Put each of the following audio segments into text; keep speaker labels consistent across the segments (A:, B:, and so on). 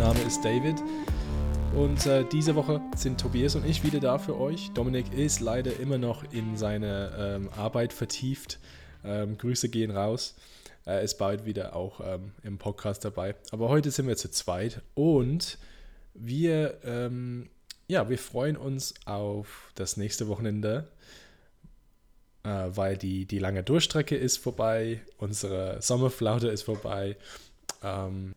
A: Name ist David und äh, diese Woche sind Tobias und ich wieder da für euch. Dominik ist leider immer noch in seine ähm, Arbeit vertieft. Ähm, Grüße gehen raus. Er ist bald wieder auch ähm, im Podcast dabei. Aber heute sind wir zu zweit und wir, ähm, ja, wir freuen uns auf das nächste Wochenende, äh, weil die, die lange Durchstrecke ist vorbei, unsere Sommerflaute ist vorbei. Ähm,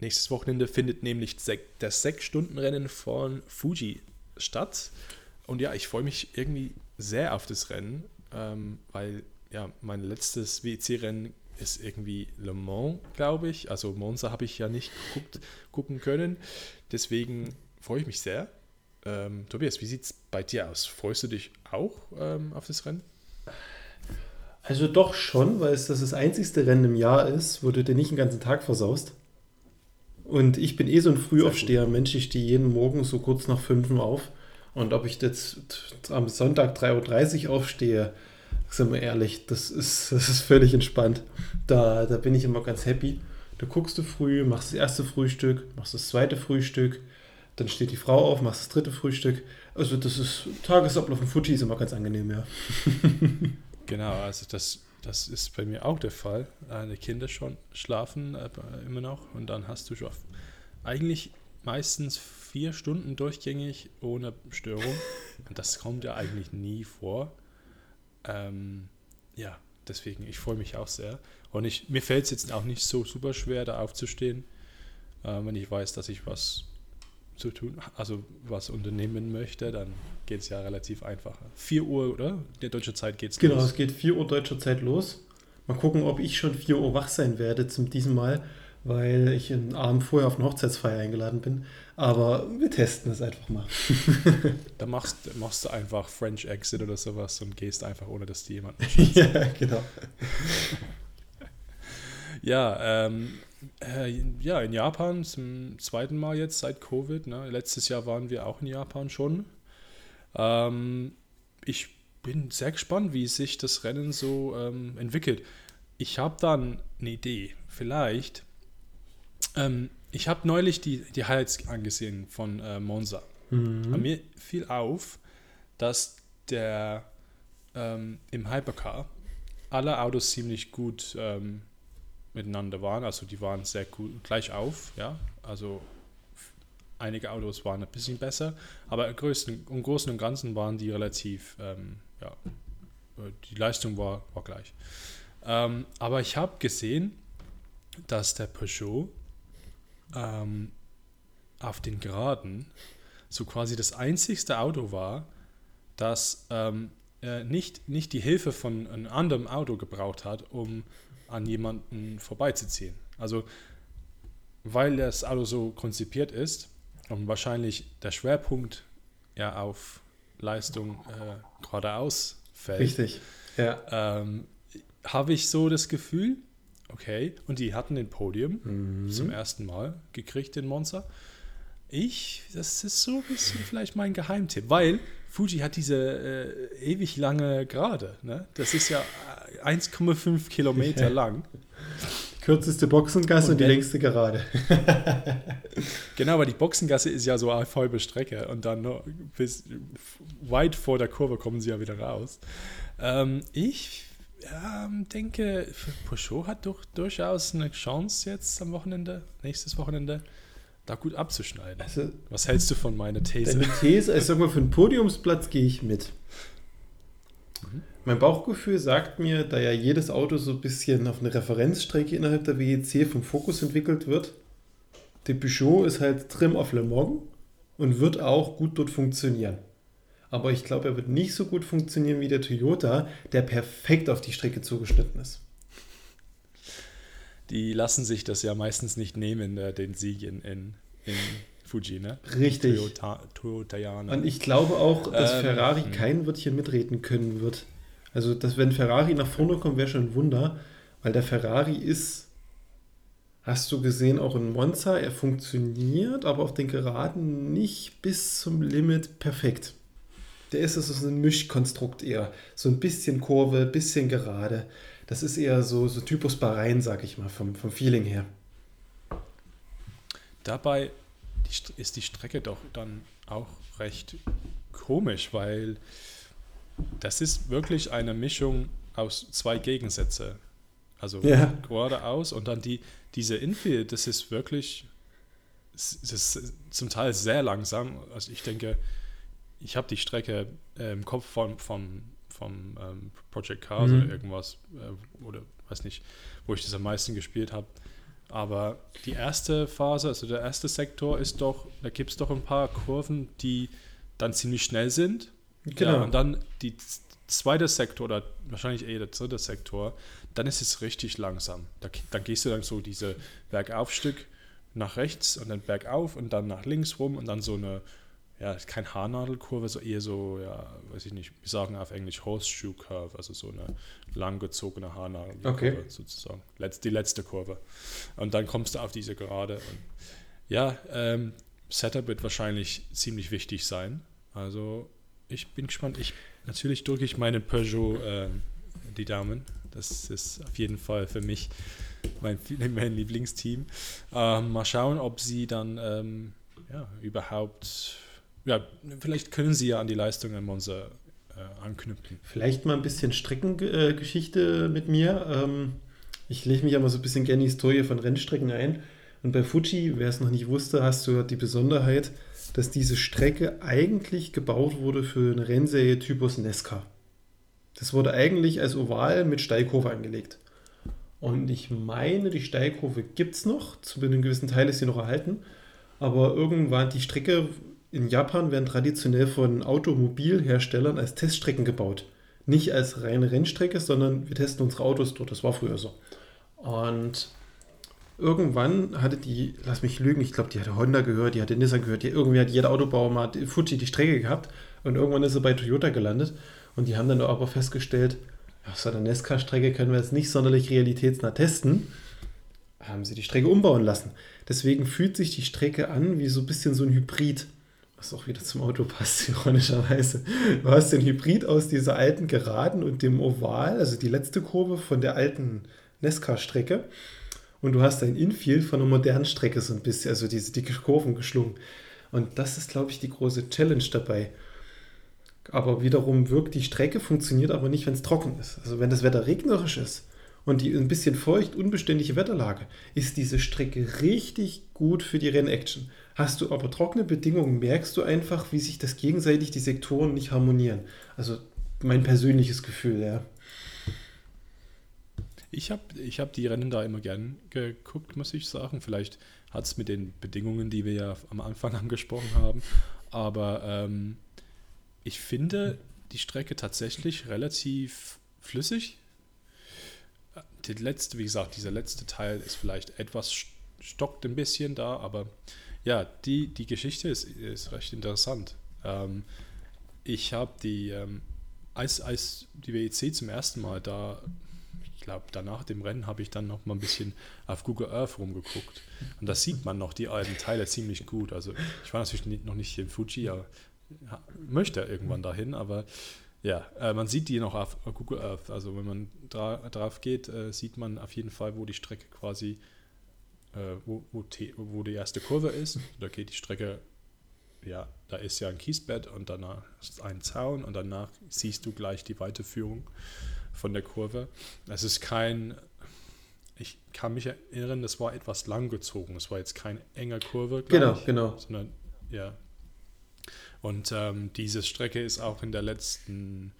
A: nächstes Wochenende findet nämlich das 6-Stunden-Rennen von Fuji statt. Und ja, ich freue mich irgendwie sehr auf das Rennen, ähm, weil ja, mein letztes WEC-Rennen ist irgendwie Le Mans, glaube ich. Also Monza habe ich ja nicht geguckt, gucken können. Deswegen freue ich mich sehr. Ähm, Tobias, wie sieht es bei dir aus? Freust du dich auch ähm, auf das Rennen?
B: Also doch schon, weil es das, das einzigste Rennen im Jahr ist, wo du dir nicht den ganzen Tag versaust. Und ich bin eh so ein Frühaufsteher, Mensch, ich stehe jeden Morgen so kurz nach fünf auf. Und ob ich jetzt am Sonntag 3.30 Uhr aufstehe, sind wir ehrlich, das ist, das ist völlig entspannt. Da, da bin ich immer ganz happy. Da guckst du früh, machst das erste Frühstück, machst das zweite Frühstück, dann steht die Frau auf, machst das dritte Frühstück. Also das ist Tagesablauf im Fuji ist immer ganz angenehm, ja.
A: Genau, also das, das ist bei mir auch der Fall. Die Kinder schon schlafen äh, immer noch und dann hast du schon eigentlich meistens vier Stunden durchgängig ohne Störung. Und das kommt ja eigentlich nie vor. Ähm, ja, deswegen, ich freue mich auch sehr. Und ich, mir fällt es jetzt auch nicht so super schwer, da aufzustehen, äh, wenn ich weiß, dass ich was zu tun, also was unternehmen möchte, dann geht es ja relativ einfach. 4 Uhr, oder? Der deutsche Zeit geht
B: es Genau, los. es geht 4 Uhr deutscher Zeit los. Mal gucken, ob ich schon 4 Uhr wach sein werde zum diesem Mal, weil ich einen Abend vorher auf eine Hochzeitsfeier eingeladen bin. Aber wir testen es einfach mal.
A: da machst, machst du einfach French Exit oder sowas und gehst einfach, ohne dass die jemand.
B: ja, genau.
A: ja, ähm, äh, ja, in Japan zum zweiten Mal jetzt seit Covid. Ne? Letztes Jahr waren wir auch in Japan schon. Ähm, ich bin sehr gespannt, wie sich das Rennen so ähm, entwickelt. Ich habe dann eine Idee. Vielleicht. Ähm, ich habe neulich die, die Highlights angesehen von äh, Monza. Mhm. Mir fiel auf, dass der ähm, im Hypercar alle Autos ziemlich gut ähm, miteinander waren. Also die waren sehr gut gleich auf, ja. Also einige Autos waren ein bisschen besser, aber im Großen, im Großen und Ganzen waren die relativ, ähm, ja, die Leistung war, war gleich. Ähm, aber ich habe gesehen, dass der Peugeot ähm, auf den Geraden so quasi das einzigste Auto war, das ähm, äh, nicht, nicht die Hilfe von einem anderen Auto gebraucht hat, um an jemanden vorbeizuziehen. Also, weil das Auto so konzipiert ist und wahrscheinlich der Schwerpunkt ja auf Leistung äh, geradeaus fällt.
B: Richtig, ja.
A: Ähm, habe ich so das Gefühl, okay, und die hatten den Podium mhm. zum ersten Mal gekriegt, den Monster. Ich, das ist so ein bisschen vielleicht mein Geheimtipp, weil Fuji hat diese äh, ewig lange Gerade. Ne? Das ist ja 1,5 Kilometer lang.
B: Die kürzeste Boxengasse und, und die längste Gerade.
A: genau, weil die Boxengasse ist ja so eine halbe Strecke und dann noch bis weit vor der Kurve kommen sie ja wieder raus. Ähm, ich ähm, denke, Peugeot hat doch durchaus eine Chance jetzt am Wochenende, nächstes Wochenende da gut abzuschneiden. Also, Was hältst du von meiner These?
B: Deine These, also sag mal, für einen Podiumsplatz gehe ich mit. Mhm. Mein Bauchgefühl sagt mir, da ja jedes Auto so ein bisschen auf eine Referenzstrecke innerhalb der WEC vom Fokus entwickelt wird, der Peugeot ist halt Trim auf Le Mans und wird auch gut dort funktionieren. Aber ich glaube, er wird nicht so gut funktionieren wie der Toyota, der perfekt auf die Strecke zugeschnitten ist
A: die lassen sich das ja meistens nicht nehmen, äh, den Sieg in, in, in Fuji, ne?
B: Richtig.
A: Toyota, Toyotaianer.
B: Und ich glaube auch, dass ähm, Ferrari hm. kein Wörtchen mitreden können wird. Also, dass, wenn Ferrari nach vorne kommt, wäre schon ein Wunder, weil der Ferrari ist, hast du gesehen, auch in Monza, er funktioniert, aber auf den Geraden nicht bis zum Limit perfekt. Der ist also so ein Mischkonstrukt eher. So ein bisschen Kurve, bisschen gerade. Das ist eher so, so Typus Bahrain, sag ich mal, vom, vom Feeling her.
A: dabei ist die Strecke doch dann auch recht komisch, weil das ist wirklich eine Mischung aus zwei Gegensätze. Also ja. geradeaus und dann die, diese Infield, das ist wirklich das ist zum Teil sehr langsam. Also ich denke, ich habe die Strecke äh, im Kopf von, von, vom ähm, Project Cars mhm. oder irgendwas, äh, oder weiß nicht, wo ich das am meisten gespielt habe. Aber die erste Phase, also der erste Sektor ist doch, da gibt es doch ein paar Kurven, die dann ziemlich schnell sind. Genau. Ja, und dann die zweite Sektor oder wahrscheinlich eher der dritte Sektor, dann ist es richtig langsam. Da, dann gehst du dann so diese Bergaufstück nach rechts und dann bergauf und dann nach links rum und dann so eine ja, kein Haarnadelkurve, so eher so, ja, weiß ich nicht, wir sagen auf Englisch Horseshoe Curve, also so eine langgezogene Haarnadelkurve okay. sozusagen. Letz, die letzte Kurve. Und dann kommst du auf diese Gerade. Und ja, ähm, Setup wird wahrscheinlich ziemlich wichtig sein. Also ich bin gespannt. Ich, natürlich drücke ich meinen Peugeot äh, die Daumen. Das ist auf jeden Fall für mich mein, mein Lieblingsteam. Ähm, mal schauen, ob sie dann ähm, ja, überhaupt ja, vielleicht können Sie ja an die Leistungen Monza äh, anknüpfen.
B: Vielleicht mal ein bisschen Streckengeschichte äh, mit mir. Ähm, ich lege mich ja mal so ein bisschen gerne in die Historie von Rennstrecken ein. Und bei Fuji, wer es noch nicht wusste, hast du die Besonderheit, dass diese Strecke eigentlich gebaut wurde für eine Rennserie Typus Nesca. Das wurde eigentlich als Oval mit Steilkurve angelegt. Und ich meine, die Steilkurve gibt es noch, zu einem gewissen Teil ist sie noch erhalten. Aber irgendwann die Strecke in Japan werden traditionell von Automobilherstellern als Teststrecken gebaut. Nicht als reine Rennstrecke, sondern wir testen unsere Autos dort. Das war früher so. Und irgendwann hatte die, lass mich lügen, ich glaube, die hatte Honda gehört, die hatte Nissan gehört, die, irgendwie hat jeder Autobauer mal Fuji die Strecke gehabt und irgendwann ist sie bei Toyota gelandet und die haben dann aber festgestellt, ja, so eine Nesca-Strecke können wir jetzt nicht sonderlich realitätsnah testen, haben sie die Strecke umbauen lassen. Deswegen fühlt sich die Strecke an wie so ein bisschen so ein Hybrid was auch wieder zum Auto passt, ironischerweise. Du hast den Hybrid aus dieser alten Geraden und dem Oval, also die letzte Kurve von der alten Nesca-Strecke. Und du hast ein Infield von einer modernen Strecke so ein bisschen, also diese dicke Kurven geschlungen. Und das ist, glaube ich, die große Challenge dabei. Aber wiederum wirkt die Strecke, funktioniert aber nicht, wenn es trocken ist. Also wenn das Wetter regnerisch ist und die ein bisschen feucht, unbeständige Wetterlage, ist diese Strecke richtig gut für die Rennaction. Hast du aber trockene Bedingungen, merkst du einfach, wie sich das gegenseitig die Sektoren nicht harmonieren. Also mein persönliches Gefühl, ja.
A: Ich habe ich hab die Rennen da immer gern geguckt, muss ich sagen. Vielleicht hat es mit den Bedingungen, die wir ja am Anfang angesprochen haben. Aber ähm, ich finde die Strecke tatsächlich relativ flüssig. Die letzte, wie gesagt, dieser letzte Teil ist vielleicht etwas stockt ein bisschen da, aber ja, die, die Geschichte ist, ist recht interessant. Ähm, ich habe die, ähm, als, als die WEC zum ersten Mal da, ich glaube, danach dem Rennen habe ich dann noch mal ein bisschen auf Google Earth rumgeguckt. Und da sieht man noch die alten Teile ziemlich gut. Also ich war natürlich noch nicht in Fuji, aber möchte irgendwann dahin, aber ja, äh, man sieht die noch auf Google Earth. Also wenn man dra drauf geht, äh, sieht man auf jeden Fall, wo die Strecke quasi äh, wo, wo, wo, die erste Kurve ist. Da geht die Strecke, ja, da ist ja ein Kiesbett und danach ist ein Zaun und danach siehst du gleich die Weiterführung von der Kurve. Es ist kein, ich kann mich erinnern, das war etwas langgezogen. Es war jetzt keine enge Kurve.
B: Genau, ich, genau.
A: Sondern, ja. Und ähm, diese Strecke ist auch in der letzten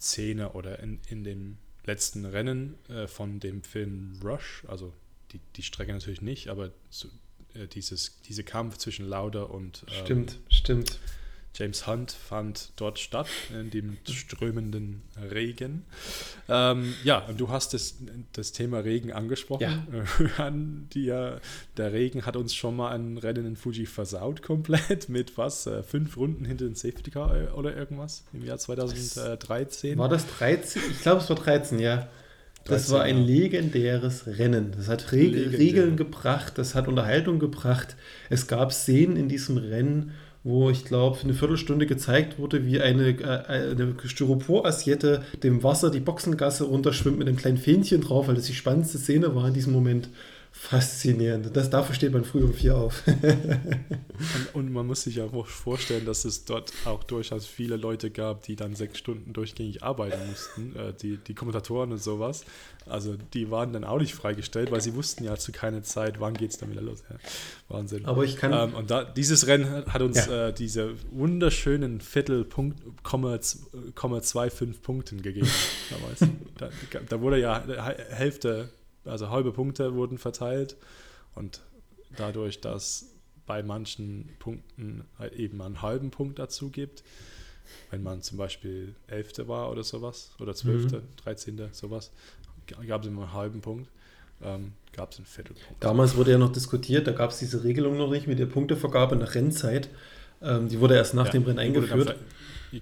A: Szene oder in, in dem letzten Rennen äh, von dem Film Rush, also die, die Strecke natürlich nicht, aber so, äh, dieses, dieser Kampf zwischen Lauder und
B: ähm, stimmt, stimmt.
A: James Hunt fand dort statt, in dem strömenden Regen. Ähm, ja, und du hast das, das Thema Regen angesprochen. Ja. Die, der Regen hat uns schon mal ein Rennen in Fuji versaut komplett mit was? Äh, fünf Runden hinter den Safety Car äh, oder irgendwas im Jahr 2013.
B: War das 13? Ich glaube, es war 13, ja. Das war ein legendäres Rennen. Das hat Reg Legendär. Regeln gebracht, das hat Unterhaltung gebracht. Es gab Szenen in diesem Rennen, wo ich glaube, eine Viertelstunde gezeigt wurde, wie eine, äh, eine Styropor-Assiette dem Wasser die Boxengasse runterschwimmt mit einem kleinen Fähnchen drauf, weil das die spannendste Szene war in diesem Moment Faszinierend. Das, dafür steht man früh um vier auf.
A: und, und, man muss sich ja vorstellen, dass es dort auch durchaus viele Leute gab, die dann sechs Stunden durchgängig arbeiten mussten, äh, die, die Kommentatoren und sowas. Also die waren dann auch nicht freigestellt, weil sie wussten ja zu keiner Zeit, wann geht es dann wieder los. Ja, Wahnsinn.
B: Aber ich kann.
A: Ähm, und da, dieses Rennen hat uns ja. äh, diese wunderschönen Viertelpunkt, Komma, Komma 25 Punkten gegeben damals. da, da wurde ja Hälfte also halbe Punkte wurden verteilt und dadurch, dass bei manchen Punkten eben einen halben Punkt dazu gibt, wenn man zum Beispiel Elfte war oder sowas, oder Zwölfte, mhm. Dreizehnte, sowas, gab es immer einen halben Punkt, ähm, gab es einen Viertelpunkt.
B: Damals wurde ja noch diskutiert, da gab es diese Regelung noch nicht mit der Punktevergabe nach Rennzeit. Ähm, die wurde erst nach ja, dem Rennen eingeführt.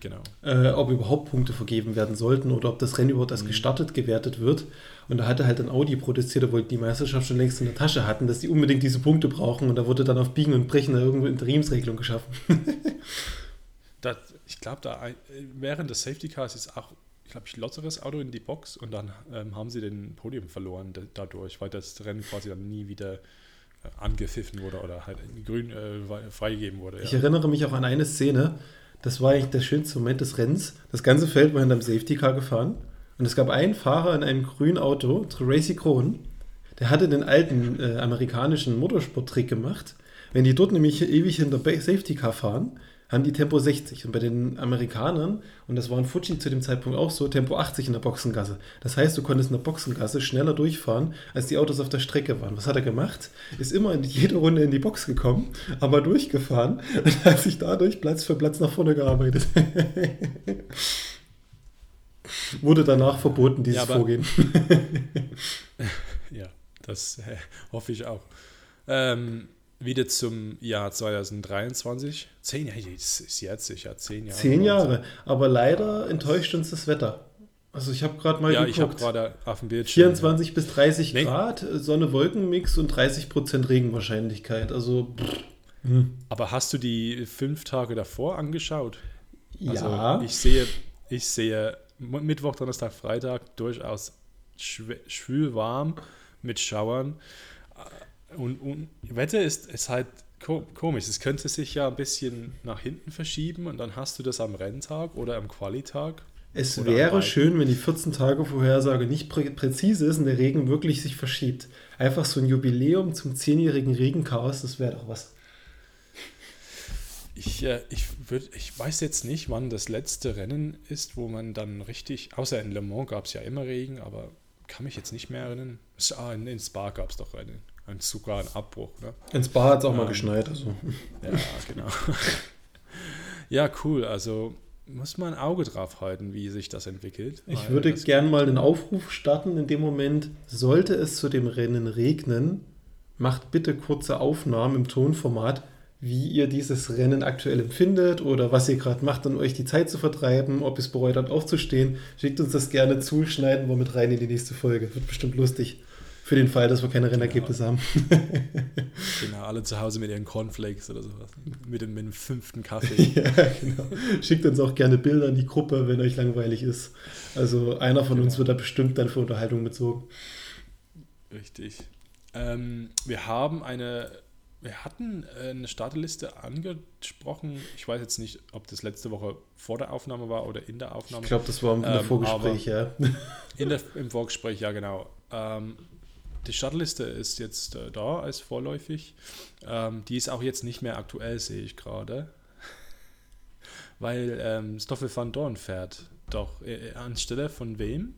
B: Genau. Äh, ob überhaupt Punkte vergeben werden sollten oder ob das Rennen überhaupt erst mhm. gestartet gewertet wird. Und da hatte halt dann Audi protestiert, obwohl die Meisterschaft schon längst in der Tasche hatten, dass die unbedingt diese Punkte brauchen. Und da wurde dann auf Biegen und Brechen irgendwo Interimsregelung geschaffen.
A: das, ich glaube, da während des Safety Cars ist auch, glaube ich, lotteres Auto in die Box und dann ähm, haben sie den Podium verloren dadurch, weil das Rennen quasi dann nie wieder angepfiffen wurde oder halt grün äh, freigegeben wurde.
B: Ja. Ich erinnere mich auch an eine Szene, das war eigentlich der schönste Moment des Rennens. Das ganze Feld war hinter dem Safety Car gefahren. Und es gab einen Fahrer in einem grünen Auto, Tracy Krohn, der hatte den alten äh, amerikanischen Motorsport-Trick gemacht. Wenn die dort nämlich ewig hinter Safety Car fahren, haben die Tempo 60. Und bei den Amerikanern, und das war in Fuji zu dem Zeitpunkt auch so, Tempo 80 in der Boxengasse. Das heißt, du konntest in der Boxengasse schneller durchfahren, als die Autos auf der Strecke waren. Was hat er gemacht? Ist immer in jede Runde in die Box gekommen, aber durchgefahren und hat sich dadurch Platz für Platz nach vorne gearbeitet. Wurde danach verboten, dieses ja, Vorgehen.
A: ja, das äh, hoffe ich auch. Ähm, wieder zum Jahr 2023. Zehn Jahre, das ist jetzt sicher, zehn Jahre.
B: Zehn Jahre, aber leider enttäuscht uns das Wetter. Also ich habe gerade mal
A: ja,
B: geguckt.
A: ich habe gerade auf dem Bildschirm.
B: 24 ja. bis 30 nee. Grad, Sonne-Wolken-Mix und 30 Prozent Regenwahrscheinlichkeit. Also.
A: Hm. Aber hast du die fünf Tage davor angeschaut?
B: Also ja.
A: Ich sehe, ich sehe Mittwoch, Donnerstag, Freitag durchaus schwül warm mit Schauern. Und, und Wetter ist, ist halt komisch. Es könnte sich ja ein bisschen nach hinten verschieben und dann hast du das am Renntag oder am Qualitag.
B: Es wäre schön, wenn die 14 Tage Vorhersage nicht prä präzise ist und der Regen wirklich sich verschiebt. Einfach so ein Jubiläum zum 10-jährigen Regenchaos, das wäre doch was.
A: Ich, äh, ich, würd, ich weiß jetzt nicht, wann das letzte Rennen ist, wo man dann richtig, außer in Le Mans gab es ja immer Regen, aber kann mich jetzt nicht mehr erinnern. Ah, in, in Spa gab es doch Rennen ein, sogar ein Abbruch. Ne?
B: In Spa hat es auch ähm, mal geschneit. Also.
A: Ja, genau. ja, cool. Also muss man ein Auge drauf halten, wie sich das entwickelt.
B: Ich würde gerne mal den Aufruf starten in dem Moment, sollte es zu dem Rennen regnen, macht bitte kurze Aufnahmen im Tonformat, wie ihr dieses Rennen aktuell empfindet oder was ihr gerade macht, um euch die Zeit zu vertreiben, ob ihr es bereut habt aufzustehen. Schickt uns das gerne zu, schneiden wir mit rein in die nächste Folge. Wird bestimmt lustig. Für den Fall, dass wir keine Rennergebnisse genau. haben.
A: genau, alle zu Hause mit ihren Cornflakes oder sowas. Mit dem, mit dem fünften Kaffee.
B: ja, genau. Schickt uns auch gerne Bilder in die Gruppe, wenn euch langweilig ist. Also einer von genau. uns wird da bestimmt dann für Unterhaltung bezogen.
A: Richtig. Ähm, wir haben eine, wir hatten eine Starterliste angesprochen. Ich weiß jetzt nicht, ob das letzte Woche vor der Aufnahme war oder in der Aufnahme.
B: Ich glaube, das war im ähm, Vorgespräch, ja.
A: In der, Im Vorgespräch, ja, genau. Ähm, die Startliste ist jetzt äh, da als vorläufig. Ähm, die ist auch jetzt nicht mehr aktuell, sehe ich gerade. Weil ähm, Stoffel van Dorn fährt doch äh, äh, anstelle von wem?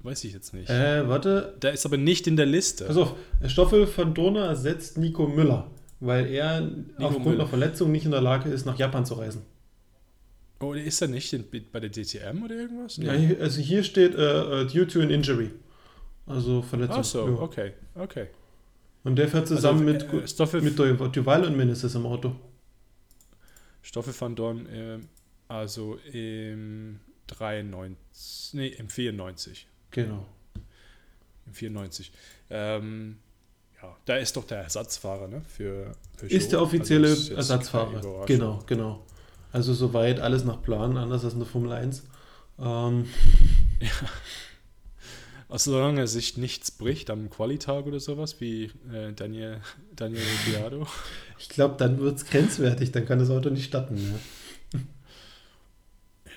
A: Weiß ich jetzt nicht.
B: Äh, warte.
A: Der ist aber nicht in der Liste.
B: Also, Stoffel van Dorn ersetzt Nico Müller, weil er Nico aufgrund Müller. einer Verletzung nicht in der Lage ist, nach Japan zu reisen.
A: Oh, ist er nicht in, bei der DTM oder irgendwas?
B: Ja, also hier steht uh, due to an injury. Also Verletzung.
A: Ach so, ja. okay, okay.
B: Und der fährt zusammen also, mit, äh, Stoffe mit Duval und Meneses im Auto.
A: Stoffe van Dorn, äh, also im 93, nee, im 94.
B: Genau.
A: Im 94. Ähm, ja, da ist doch der Ersatzfahrer, ne? Für
B: Peugeot. Ist der offizielle also Ersatzfahrer. Genau, genau. Also soweit alles nach Plan, anders als in der Formel 1. Ähm.
A: Ja. Also solange sich nichts bricht am Qualitag oder sowas, wie äh, Daniel, Daniel Ricciardo.
B: Ich glaube, dann wird es grenzwertig, dann kann das Auto nicht starten. Ja,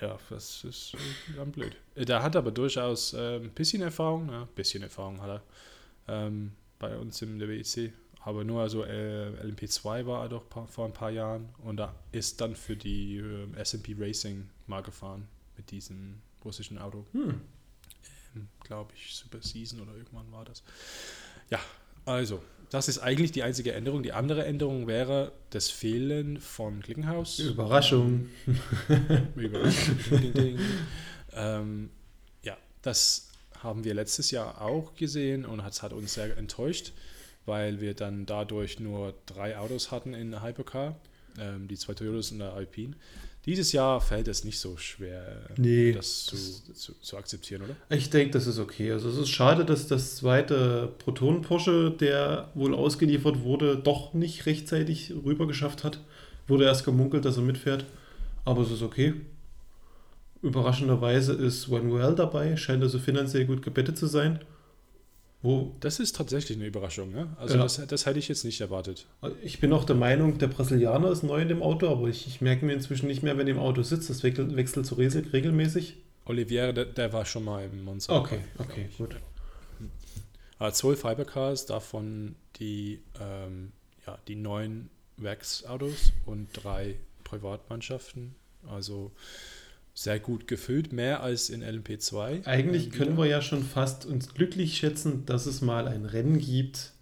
A: ja das ist äh, dann blöd. Äh, der hat aber durchaus äh, ein bisschen Erfahrung, ein bisschen Erfahrung hat er ähm, bei uns im WEC. Aber nur also äh, LMP2 war er doch vor ein paar Jahren und da ist dann für die äh, SMP Racing mal gefahren mit diesem russischen Auto. Hm glaube ich, Super Season oder irgendwann war das. Ja, also, das ist eigentlich die einzige Änderung. Die andere Änderung wäre das Fehlen von Klickenhaus.
B: Überraschung.
A: Überraschung. ding, ding. Ähm, ja, das haben wir letztes Jahr auch gesehen und es hat uns sehr enttäuscht, weil wir dann dadurch nur drei Autos hatten in der Hypercar, ähm, die zwei Toyotas und der Alpine. Dieses Jahr fällt es nicht so schwer,
B: nee,
A: das, zu, zu, zu, akzeptieren, oder?
B: Ich denke, das ist okay. Also es ist schade, dass das zweite Proton-Porsche, der wohl ausgeliefert wurde, doch nicht rechtzeitig rüber geschafft hat. Wurde erst gemunkelt, dass er mitfährt. Aber es ist okay. Überraschenderweise ist One Well dabei, scheint also finanziell gut gebettet zu sein.
A: Wo das ist tatsächlich eine Überraschung. Ne? Also ja. das, das hätte ich jetzt nicht erwartet.
B: Ich bin auch der Meinung, der Brasilianer ist neu in dem Auto, aber ich, ich merke mir inzwischen nicht mehr, wenn er im Auto sitzt. Das wechselt, wechselt so regelmäßig.
A: Olivier, der, der, war schon mal im Monster.
B: Okay, okay, gut.
A: Aber zwölf Fibercars, davon die, ähm, ja, die neun Werksautos und drei Privatmannschaften. Also sehr gut gefüllt, mehr als in LMP2.
B: Eigentlich können wir ja schon fast uns glücklich schätzen, dass es mal ein Rennen gibt,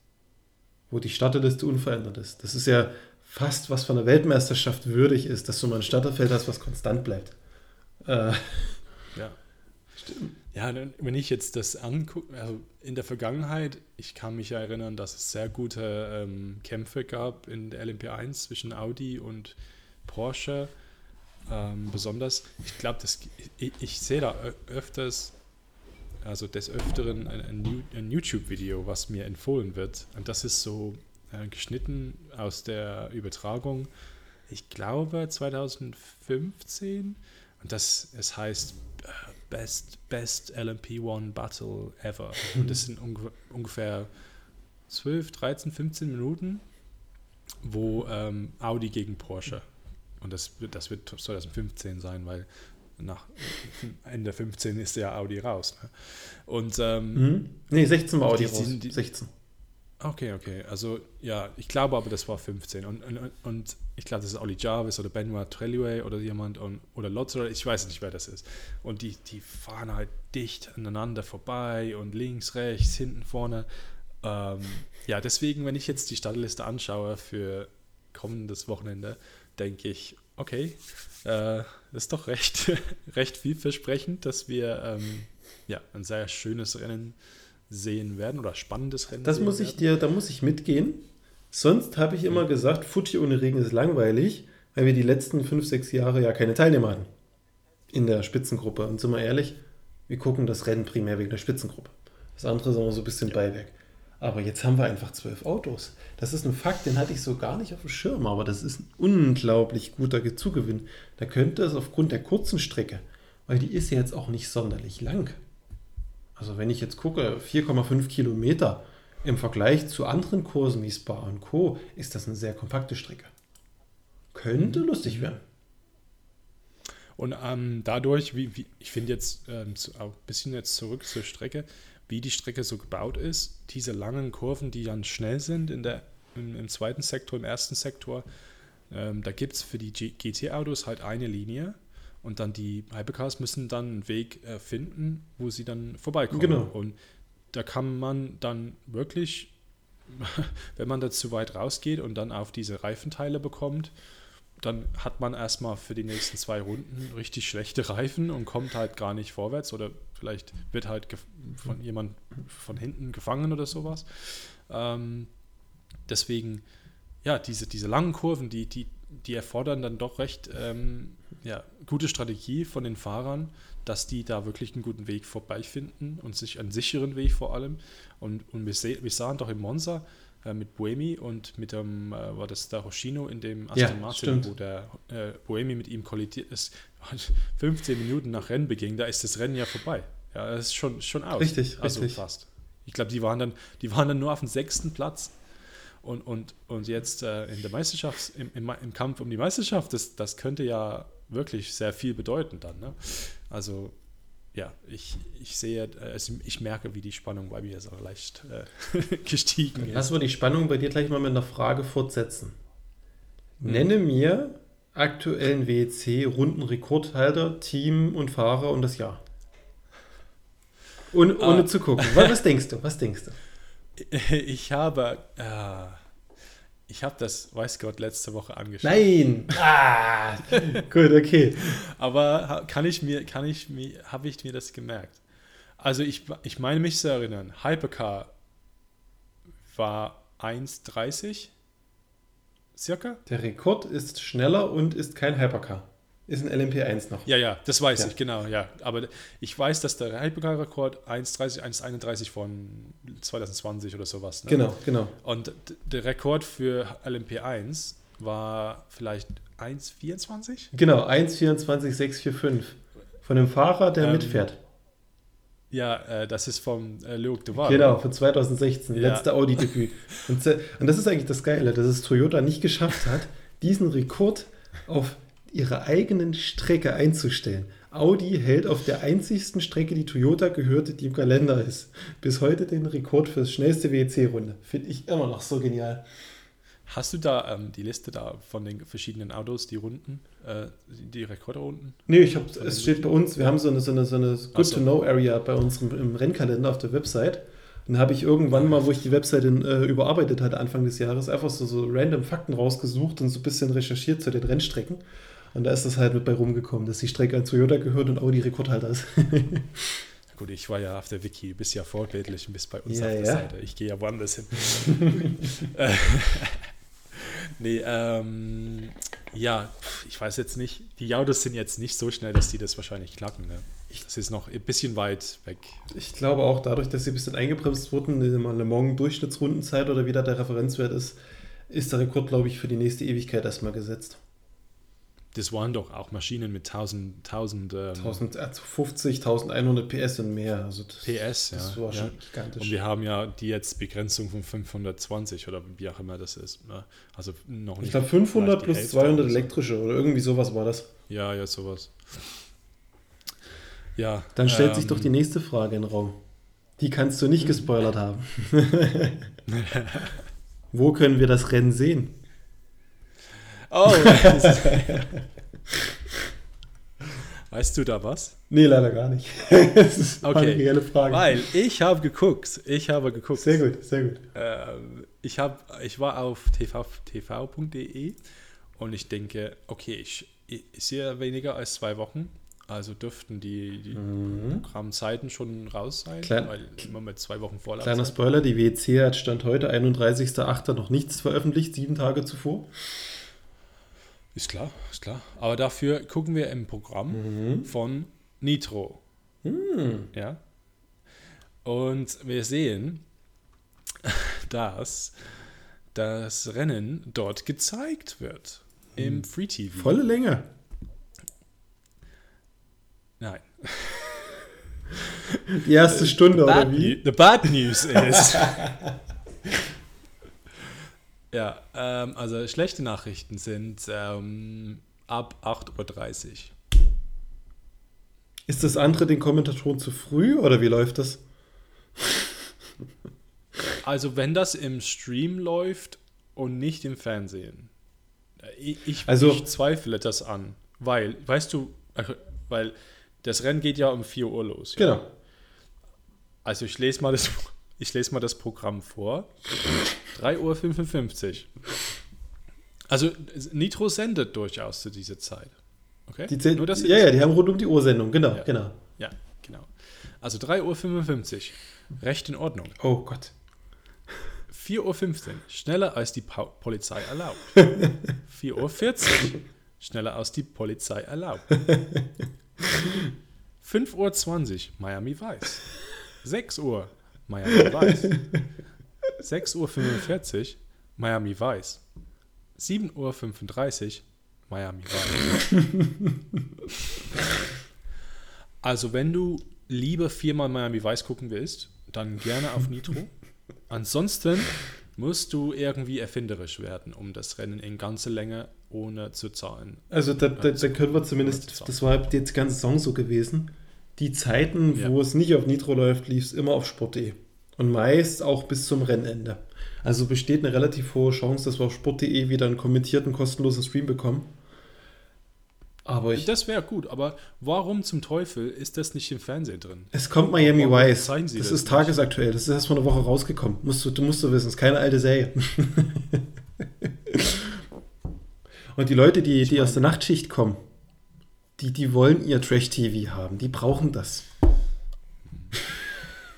B: wo die Starterliste unverändert ist. Das ist ja fast was von der Weltmeisterschaft würdig ist, dass du mal ein Starterfeld hast, was konstant bleibt.
A: Äh. Ja. Stimmt. Ja, wenn ich jetzt das angucke, also in der Vergangenheit, ich kann mich erinnern, dass es sehr gute ähm, Kämpfe gab in der LMP1 zwischen Audi und Porsche ähm, besonders, ich glaube, ich, ich sehe da öfters, also des Öfteren ein, ein YouTube-Video, was mir empfohlen wird. Und das ist so äh, geschnitten aus der Übertragung, ich glaube 2015. Und das, es heißt äh, Best, Best LMP1 Battle Ever. Und das sind unge ungefähr 12, 13, 15 Minuten, wo ähm, Audi gegen Porsche und das wird, das wird 2015 sein, weil nach Ende 15 ist der Audi raus. Ne? Und ähm,
B: mhm. nee, 16 war Audi die, raus. Die, 16.
A: Okay, okay. Also ja, ich glaube aber, das war 15. Und, und, und ich glaube, das ist Olli Jarvis oder Benoit Trellway oder jemand und, oder Lotzer, ich weiß nicht, wer das ist. Und die, die fahren halt dicht aneinander vorbei und links, rechts, hinten, vorne. Ähm, ja, deswegen, wenn ich jetzt die Startliste anschaue für kommendes Wochenende, denke ich, okay, äh, ist doch recht, recht vielversprechend, dass wir ähm, ja, ein sehr schönes Rennen sehen werden oder spannendes Rennen.
B: Das muss ich werden. dir, da muss ich mitgehen. Sonst habe ich immer gesagt, Fuji ohne Regen ist langweilig, weil wir die letzten fünf, sechs Jahre ja keine Teilnehmer hatten in der Spitzengruppe. Und sind wir ehrlich, wir gucken das Rennen primär wegen der Spitzengruppe. Das andere ist immer so ein bisschen ja. Beiwerk. Aber jetzt haben wir einfach zwölf Autos. Das ist ein Fakt, den hatte ich so gar nicht auf dem Schirm, aber das ist ein unglaublich guter Zugewinn. Da könnte es aufgrund der kurzen Strecke, weil die ist ja jetzt auch nicht sonderlich lang. Also wenn ich jetzt gucke, 4,5 Kilometer im Vergleich zu anderen Kursen wie Spa und Co. ist das eine sehr kompakte Strecke. Könnte mhm. lustig werden.
A: Und ähm, dadurch, wie, wie ich finde jetzt ähm, ein bisschen jetzt zurück zur Strecke, wie die Strecke so gebaut ist, diese langen Kurven, die dann schnell sind in der, im, im zweiten Sektor, im ersten Sektor, ähm, da gibt es für die GT-Autos halt eine Linie und dann die Hypercars müssen dann einen Weg äh, finden, wo sie dann vorbeikommen.
B: Genau.
A: Und da kann man dann wirklich, wenn man da zu weit rausgeht und dann auf diese Reifenteile bekommt, dann hat man erstmal für die nächsten zwei Runden richtig schlechte Reifen und kommt halt gar nicht vorwärts oder vielleicht wird halt von jemand von hinten gefangen oder sowas. Ähm, deswegen, ja, diese, diese langen Kurven, die, die, die erfordern dann doch recht ähm, ja, gute Strategie von den Fahrern, dass die da wirklich einen guten Weg vorbeifinden und sich einen sicheren Weg vor allem. Und, und wir, wir sahen doch im Monza, äh, mit Buemi und mit dem, äh, war das der Hoshino in dem
B: Aston ja, Martin, stimmt.
A: wo der äh, Buemi mit ihm kollidiert ist. 15 Minuten nach Rennbeginn, da ist das Rennen ja vorbei. Ja, das ist schon, schon aus.
B: Richtig,
A: also
B: richtig.
A: fast. Ich glaube, die waren dann, die waren dann nur auf dem sechsten Platz. Und, und, und jetzt äh, in der Meisterschaft, im, im, im Kampf um die Meisterschaft, das, das könnte ja wirklich sehr viel bedeuten dann. Ne? Also ja, ich, ich sehe, also ich merke, wie die Spannung bei mir so leicht äh, gestiegen ist.
B: Lass wir die Spannung bei dir gleich mal mit einer Frage fortsetzen. Nenne mir aktuellen WEC-Rundenrekordhalter, Team und Fahrer und das Jahr. Und, ohne
A: Ah.
B: zu gucken. Was, was denkst du? Was denkst du?
A: Ich habe, äh, ich habe das, weiß Gott, letzte Woche angeschaut.
B: Nein! Ah! Gut, okay.
A: Aber kann ich mir, kann ich mir, habe ich mir das gemerkt? Also ich, ich meine mich zu erinnern, Hypercar war 1,30 circa?
B: Der Rekord ist schneller und ist kein Hypercar. Ist ein LMP1 noch.
A: Ja, ja, das weiß
B: Ja.
A: ich, genau, ja. Aber ich weiß, dass der Hypercar-Rekord 1,30, 1,31 von 2020 oder sowas. Ne?
B: Genau, genau.
A: Und der Rekord für LMP1 war vielleicht 1,24?
B: Genau, 1,24,645. Von einem Fahrer, der
A: Ähm,
B: mitfährt.
A: Ja, äh, das ist vom äh, Luc Duval.
B: Genau, von 2016,
A: Ja.
B: letzte Audi-Debüt. Und, und das ist eigentlich das Geile, dass es Toyota nicht geschafft hat, diesen Rekord auf ihre eigenen Strecke einzustellen. Audi hält auf der einzigsten Strecke, die Toyota gehörte, die im Kalender ist, bis heute den Rekord für das schnellste WEC-Runde. Finde ich immer noch so genial.
A: Hast du da ähm, die Liste da von den verschiedenen Autos, die Runden, äh, die Rekordrunden?
B: Nee, ich hab, es steht bei uns, wir haben so eine, so eine, so eine
A: Ach
B: Good
A: so.
B: to Know Area bei uns im, im Rennkalender auf der Website. Und da habe ich irgendwann mal, wo ich die Website äh, überarbeitet hatte, Anfang des Jahres, einfach so, so random Fakten rausgesucht und so ein bisschen recherchiert zu den Rennstrecken. Und da ist das halt mit bei rumgekommen, dass die Strecke an Toyota gehört und Audi Rekordhalter ist.
A: Gut, ich war ja auf der Wiki, bist ja vorbildlich und bist bei uns
B: Ja,
A: auf der
B: ja.
A: Seite. Ich gehe ja woanders hin. Nee, ähm, ja, ich weiß jetzt nicht. Die Autos sind jetzt nicht so schnell, dass die das wahrscheinlich knacken. Ne? Das ist noch ein bisschen weit weg.
B: Ich glaube auch dadurch, dass sie ein bisschen eingebremst wurden, in der Le Mans Durchschnittsrundenzeit oder wie da der Referenzwert ist, ist der Rekord, glaube ich, für die nächste Ewigkeit erstmal gesetzt.
A: Das waren doch auch Maschinen mit 1000, 1000 ähm,
B: 1050, 1100 PS und mehr. Also das,
A: PS. Ja,
B: das war
A: ja.
B: schon gigantisch.
A: Und wir haben ja die jetzt Begrenzung von 520 oder wie auch immer das ist. Ne? Also noch nicht.
B: Ich glaube 500
A: vielleicht die
B: plus
A: Hälfte
B: 200
A: oder so.
B: elektrische oder irgendwie sowas war das.
A: Ja, ja, sowas. Ja.
B: Dann stellt
A: ähm,
B: sich doch die nächste Frage in den Raum. Die kannst du nicht gespoilert haben. Wo können wir das Rennen sehen?
A: Oh, weißt du da was?
B: Nee, leider gar nicht. das ist
A: Okay,
B: eine reelle Frage.
A: Weil ich habe geguckt. Ich habe geguckt.
B: Sehr gut, sehr gut.
A: Ähm, ich, hab, ich war auf tv, tv.de und ich denke, okay, ich, ich sehe weniger als zwei Wochen. Also dürften die, die Programmzeiten schon raus sein,
B: Mhm. Klein-
A: weil immer mit zwei Wochen Vorlauf.
B: Kleiner Spoiler, die WEC hat Stand heute, 31.08. noch nichts veröffentlicht, sieben Tage zuvor.
A: Ist klar, ist klar. Aber dafür gucken wir im Programm von Nitro. Ja. Und wir sehen, dass das Rennen dort gezeigt wird. Im Free TV.
B: Volle Länge.
A: Nein.
B: Die erste Stunde oder
A: Bad
B: wie?
A: The bad news is. ja, ähm, also schlechte Nachrichten sind ähm, ab 8.30 Uhr.
B: Ist das andere den Kommentatoren zu früh oder wie läuft das?
A: Also wenn das im Stream läuft und nicht im Fernsehen, äh, ich, ich,
B: Also-
A: ich zweifle das an, weil, weißt du, weil das Rennen geht ja um 4 Uhr los. Ja?
B: Genau.
A: Also ich lese mal das, ich lese mal das Programm vor. 3.55 Uhr. Also Nitro sendet durchaus zu dieser Zeit. Okay?
B: Die zählt,
A: Nur, dass
B: ja, ja, die haben rund um die Uhr Sendung, genau,
A: Ja.
B: genau.
A: Ja, genau. Also 3.55 Uhr. Recht in Ordnung.
B: Oh Gott.
A: 4.15 Uhr, schneller als die pa Polizei erlaubt. 4.40 Uhr, schneller als die Polizei erlaubt. 5.20 Uhr, Miami Weiß. 6 Uhr, Miami Weiß. 6.45 Uhr, Miami Weiß. 7.35 Uhr, Miami Weiß. Also wenn du lieber viermal Miami Vice gucken willst, dann gerne auf Nitro. Ansonsten musst du irgendwie erfinderisch werden, um das Rennen in ganze Länge ohne zu zahlen.
B: Also da, da, da können wir zumindest, das war jetzt die ganze Saison so gewesen, die Zeiten, ja. wo es nicht auf Nitro läuft, lief es immer auf Sport.de. Und meist auch bis zum Rennende. Also besteht eine relativ hohe Chance, dass wir auf Sport.de wieder einen kommentierten, kostenlosen Stream bekommen.
A: Aber ich, das wäre gut, aber warum zum Teufel ist das nicht im Fernsehen drin?
B: Es kommt Miami Vice. Das, das, ist tagesaktuell. Das ist erst vor einer Woche rausgekommen. Musst du, du musst du wissen, es ist keine alte Serie. Und die Leute, die, die aus der Nachtschicht kommen, die, die wollen ihr Trash-TV haben. Die brauchen das.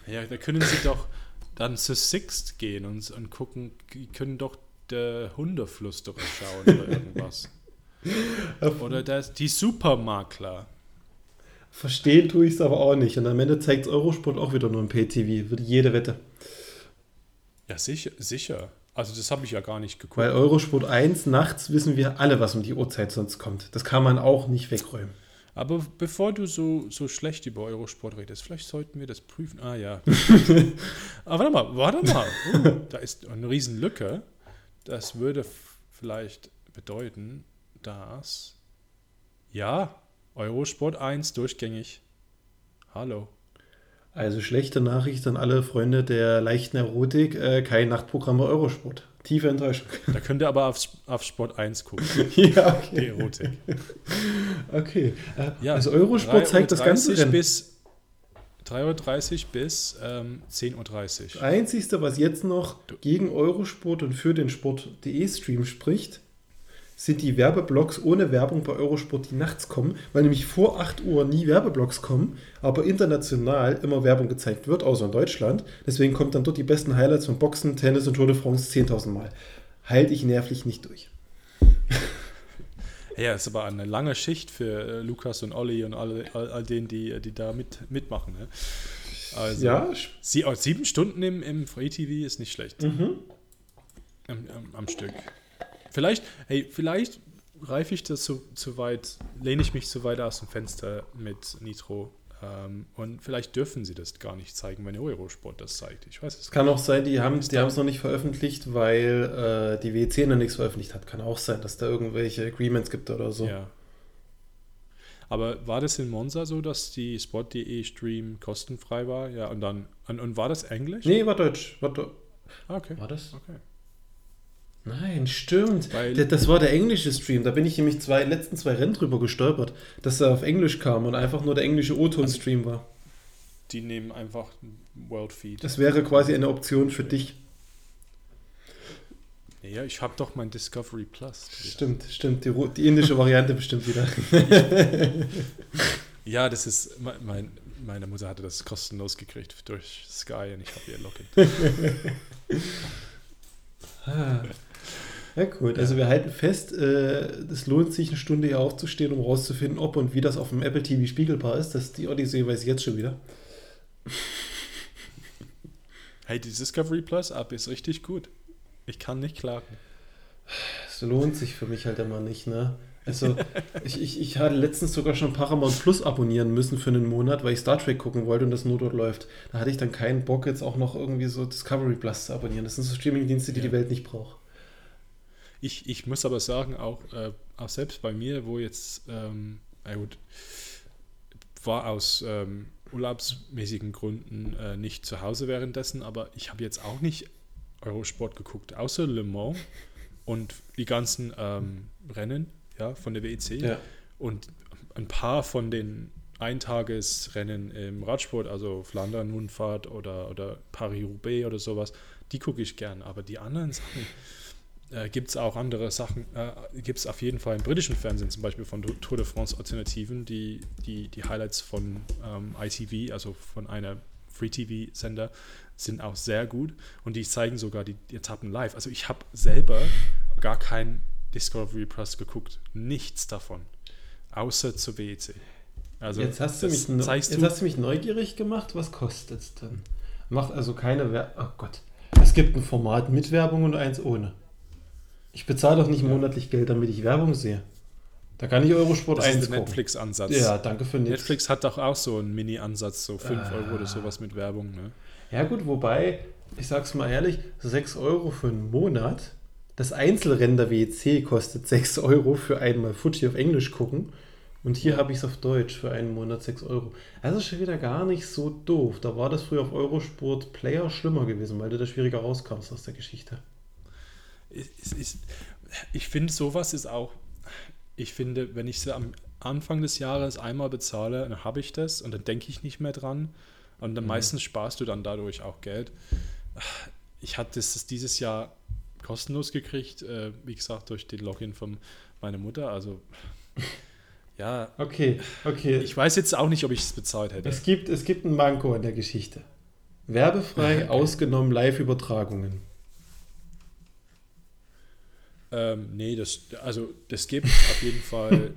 A: Ja, da können sie doch dann zu Sixt gehen und, und gucken, die können doch der Hundeflüsterer schauen oder irgendwas. oder das, die Supermakler.
B: Verstehen tue ich es aber auch nicht. Und am Ende zeigt Eurosport auch wieder nur ein PTV. Wird jede Wette.
A: Ja, sicher, sicher. Also das habe ich ja gar nicht
B: geguckt. Weil Eurosport 1 nachts wissen wir alle, was um die Uhrzeit sonst kommt. Das kann man auch nicht wegräumen.
A: Aber bevor du so, so schlecht über Eurosport redest, vielleicht sollten wir das prüfen. Ah ja. Aber warte mal, warte mal. Uh, da ist eine Riesenlücke. Das würde vielleicht bedeuten, dass ja, Eurosport 1 durchgängig. Hallo.
B: Also schlechte Nachricht an alle Freunde der leichten Erotik, äh, kein Nachtprogramm bei Eurosport. Tiefe Enttäuschung.
A: Da könnt ihr aber auf, auf Sport 1 gucken. ja, okay. Die Erotik.
B: Okay. Äh, ja, also Eurosport zeigt das ganze
A: Rennen. bis 3.30 Uhr bis ähm, 10.30 Uhr.
B: Das Einzige, was jetzt noch gegen Eurosport und für den Sport.de Stream spricht, sind die Werbeblocks ohne Werbung bei Eurosport, die nachts kommen, weil nämlich vor 8 Uhr nie Werbeblocks kommen, aber international immer Werbung gezeigt wird, außer in Deutschland. Deswegen kommt dann dort die besten Highlights von Boxen, Tennis und Tour de France 10.000 Mal. Halte ich nervlich nicht durch.
A: Ja, ist aber eine lange Schicht für äh, Lukas und Olli und alle, all, all denen, die, die da mit, mitmachen. Ne? Also, ja. Sie, oh, sieben Stunden im, im Free TV ist nicht schlecht. Mhm. Am, am, am Stück. Vielleicht, hey, vielleicht reife ich das zu, zu weit, lehne ich mich zu weit aus dem Fenster mit Nitro. Ähm, und vielleicht dürfen sie das gar nicht zeigen, wenn Eurosport das zeigt. Ich weiß es
B: Kann auch sein, die haben die es noch nicht veröffentlicht, weil äh, die WC noch nichts veröffentlicht hat. Kann auch sein, dass da irgendwelche Agreements gibt oder so.
A: Ja. Aber war das in Monza so, dass die Spot.de Stream kostenfrei war? Ja, und dann. Und, und war das Englisch?
B: Nee, war Deutsch. War,
A: ah, okay.
B: War das? Okay. Nein, stimmt. Weil das war der englische Stream. Da bin ich nämlich zwei letzten zwei Rennen drüber gestolpert, dass er auf Englisch kam und einfach nur der englische O-Ton-Stream war.
A: Die nehmen einfach World Feed.
B: Das wäre quasi eine Option für dich.
A: Ja, ich habe doch mein Discovery Plus.
B: Stimmt, stimmt. Die, die indische Variante bestimmt wieder.
A: ja, das ist. Mein, meine Mutter hatte das kostenlos gekriegt durch Sky und ich habe ihr Login.
B: ah. Ja, gut. Also wir halten fest, es äh, lohnt sich eine Stunde hier aufzustehen, um rauszufinden, ob und wie das auf dem Apple TV spiegelbar ist. Das ist die Odyssey weiß ich jetzt schon wieder.
A: Hey, die Discovery Plus App ist richtig gut. Ich kann nicht klagen.
B: Es lohnt sich für mich halt immer nicht, ne? Also, ich, ich, ich hatte letztens sogar schon Paramount Plus abonnieren müssen für einen Monat, weil ich Star Trek gucken wollte und das nur dort läuft. Da hatte ich dann keinen Bock, jetzt auch noch irgendwie so Discovery Plus zu abonnieren. Das sind so Streaming-Dienste, die ja. die Welt nicht braucht.
A: Ich, ich muss aber sagen, auch, äh, auch selbst bei mir, wo jetzt, ähm, na gut, war aus ähm, urlaubsmäßigen Gründen äh, nicht zu Hause währenddessen, aber ich habe jetzt auch nicht Eurosport geguckt, außer Le Mans und die ganzen ähm, Rennen ja, von der WEC ja. und ein paar von den Eintagesrennen im Radsport, also Flandern-Rundfahrt oder, oder Paris-Roubaix oder sowas, die gucke ich gern, aber die anderen Sachen äh, gibt es auch andere Sachen, äh, gibt es auf jeden Fall im britischen Fernsehen, zum Beispiel von Tour de France Alternativen, die, die, die Highlights von ähm, ITV, also von einer Free-TV-Sender, sind auch sehr gut und die zeigen sogar die, die Etappen live. Also ich habe selber gar kein Discovery Plus geguckt, nichts davon, außer zur WEC.
B: Also jetzt hast, du mich, jetzt du hast du mich neugierig gemacht, was kostet es denn? Macht also keine Werbung. Oh Gott. Es gibt ein Format mit Werbung und eins ohne. Ich bezahle doch nicht monatlich Geld, damit ich Werbung sehe. Da kann ich Eurosport
A: Das
B: 1
A: ist der. Netflix-Ansatz.
B: Ja, danke für nichts.
A: Netflix hat doch auch so einen Mini-Ansatz, so 5
B: Ah.
A: Euro oder sowas mit Werbung. Ne?
B: Ja gut, wobei, ich sag's mal ehrlich, 6 Euro für einen Monat, das Einzelrennen der WEC kostet 6 Euro für einmal Fuji auf Englisch gucken und hier habe ich es auf Deutsch für einen Monat 6 Euro. Also schon wieder gar nicht so doof. Da war das früher auf Eurosport Player schlimmer gewesen, weil du da schwieriger rauskommst aus der Geschichte.
A: Es ist, ich finde, sowas ist auch, ich finde, wenn ich sie am Anfang des Jahres einmal bezahle, dann habe ich das und dann denke ich nicht mehr dran. Und dann
B: Mhm.
A: meistens sparst du dann dadurch auch Geld. Ich hatte es dieses Jahr kostenlos gekriegt, äh, wie gesagt, durch den Login von meiner Mutter. Also, ja,
B: Okay, okay.
A: ich weiß jetzt auch nicht, ob ich es bezahlt hätte.
B: es, gibt, es gibt ein Manko an der Geschichte. Werbefrei, ausgenommen Live-Übertragungen.
A: Ähm, nee, das, also das gibt auf jeden Fall.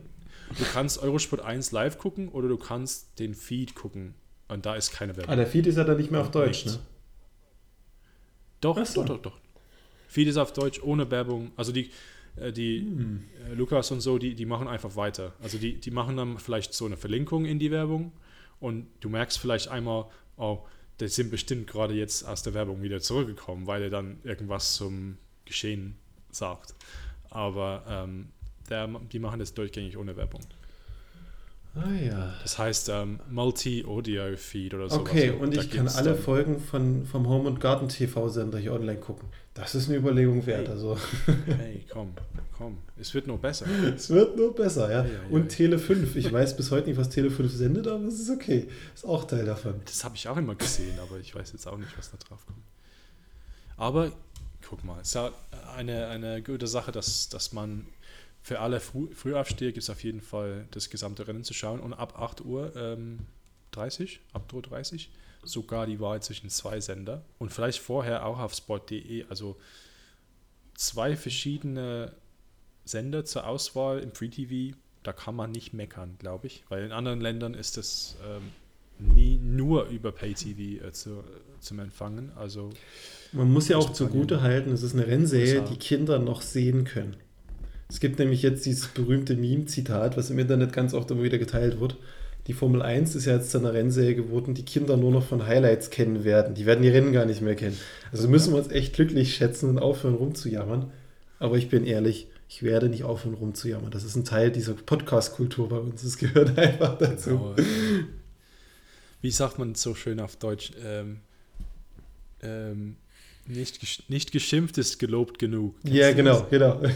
A: Du kannst Eurosport 1 live gucken oder du kannst den Feed gucken. Und da ist keine
B: Ah,
A: Werbung.
B: der Feed ist ja dann nicht mehr auf Deutsch, ne?
A: doch,
B: so.
A: doch, doch, doch. Feed ist auf Deutsch ohne Werbung. Also die, äh, die
B: Hm.
A: äh, Lukas und so, die, die machen einfach weiter. Also die, die machen dann vielleicht so eine Verlinkung in die Werbung und du merkst vielleicht einmal, oh, die sind bestimmt gerade jetzt aus der Werbung wieder zurückgekommen, weil er dann irgendwas zum Geschehen sagt. Aber ähm, der, die machen das durchgängig ohne Werbung.
B: Ah ja.
A: Das heißt ähm, Multi-Audio-Feed oder so.
B: Okay,
A: Also,
B: und
A: da
B: ich kann alle Folgen von, vom Home- und Garten-TV-Sender hier online gucken. Das ist eine Überlegung wert.
A: Hey.
B: Also,
A: Hey, komm, komm. Es wird nur besser.
B: es wird nur besser, ja.
A: Ja, ja,
B: und. Tele 5. Ich weiß bis heute nicht, was Tele 5 sendet, aber es ist okay. Ist auch Teil davon.
A: Das habe ich auch immer gesehen, aber ich weiß jetzt auch nicht, was da drauf kommt. Aber guck mal, es ist ja eine, eine gute Sache, dass, dass man für alle Früh, Frühaufsteher gibt es auf jeden Fall das gesamte Rennen zu schauen. Und ab 8 Uhr ähm, 30, ab 8 Uhr 30 sogar die Wahl zwischen zwei Sender. Und vielleicht vorher auch auf sport.de, also zwei verschiedene Sender zur Auswahl im Free TV, da kann man nicht meckern, glaube ich, weil in anderen Ländern ist das ähm, nie nur über Pay-TV äh, zu, zum Empfangen. Also
B: Man muss ja auch zugute halten, es ist eine Rennserie, die Kinder noch sehen können. Es gibt nämlich jetzt dieses berühmte Meme-Zitat, was im Internet ganz oft immer wieder geteilt wird. Die Formel 1 ist ja jetzt zu einer Rennserie geworden, die Kinder nur noch von Highlights kennen werden. Die werden die Rennen gar nicht mehr kennen. Also müssen wir uns echt glücklich schätzen und aufhören rumzujammern. Aber ich bin ehrlich, ich werde nicht aufhören rumzujammern. Das ist ein Teil dieser Podcast-Kultur bei uns. Es gehört einfach dazu.
A: Genau, äh, wie sagt man so schön auf Deutsch? Ähm, ähm, nicht, gesch- nicht geschimpft ist gelobt genug.
B: Ja,
A: du
B: genau,
A: das?
B: genau.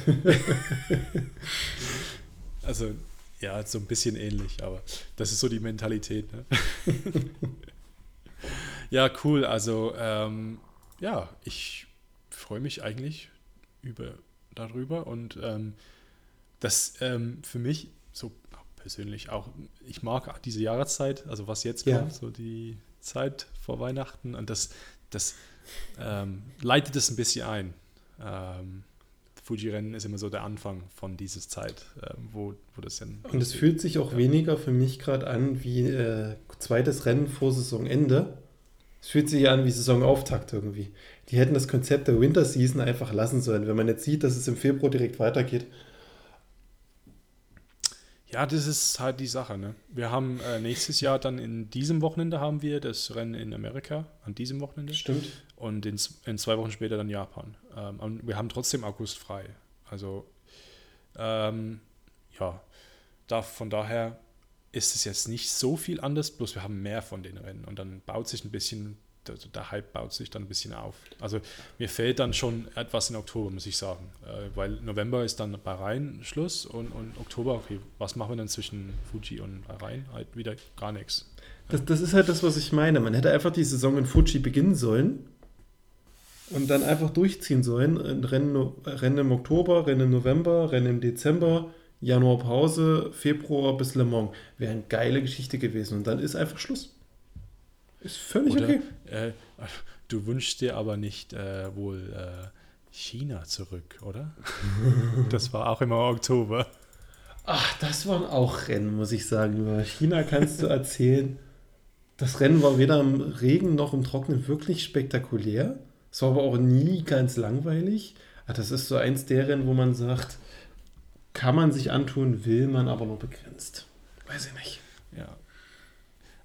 A: Also, ja, so ein bisschen ähnlich, aber das ist so die Mentalität. Ne? ja, cool. Also, ähm, ja, ich freue mich eigentlich über, darüber und ähm, das ähm, für mich so persönlich auch, ich mag diese Jahreszeit, also was jetzt
B: Ja.
A: kommt, so die Zeit vor Weihnachten und das, das ähm, leitet es ein bisschen ein. Ähm, Fuji-Rennen ist immer so der Anfang von dieser Zeit, ähm, wo, wo das dann.
B: Und es fühlt sich auch
A: Ja.
B: weniger für mich gerade an wie äh, zweites Rennen vor Saisonende. Es fühlt sich an wie Saisonauftakt irgendwie. Die hätten das Konzept der Winter Season einfach lassen sollen. Wenn man jetzt sieht, dass es im Februar direkt weitergeht.
A: Ja, das ist halt die Sache. Ne? Wir haben äh, nächstes Jahr dann in diesem Wochenende haben wir das Rennen in Amerika, an diesem Wochenende.
B: Stimmt.
A: Und in, in zwei Wochen später dann Japan. Ähm, und wir haben trotzdem August frei. Also, ähm, ja, da, von daher ist es jetzt nicht so viel anders, bloß wir haben mehr von den Rennen. Und dann baut sich ein bisschen, der, der Hype baut sich dann ein bisschen auf. Also, mir fehlt dann schon etwas in Oktober, muss ich sagen. Äh, weil November ist dann Bahrain Schluss und, und Oktober, okay, was machen wir dann zwischen Fuji und Bahrain? Halt wieder gar nichts.
B: Das, das ist halt das, was ich meine. Man hätte einfach die Saison in Fuji beginnen sollen und dann einfach durchziehen sollen. Ein Rennen, Rennen im Oktober, Rennen im November, Rennen im Dezember, Januar Pause, Februar bis Le Mans. Wäre eine geile Geschichte gewesen. Und dann ist einfach Schluss. Ist völlig
A: Oder,
B: okay.
A: äh, du wünschst dir aber nicht äh, wohl äh, China zurück, oder? das war auch immer Oktober.
B: Ach, das waren auch Rennen, muss ich sagen. Über China kannst du erzählen. Das Rennen war weder im Regen noch im Trockenen wirklich spektakulär. Es war aber auch nie ganz langweilig. Ah, Das ist so eins der Rennen, wo man sagt, kann man sich antun, will man aber nur begrenzt. Weiß ich nicht.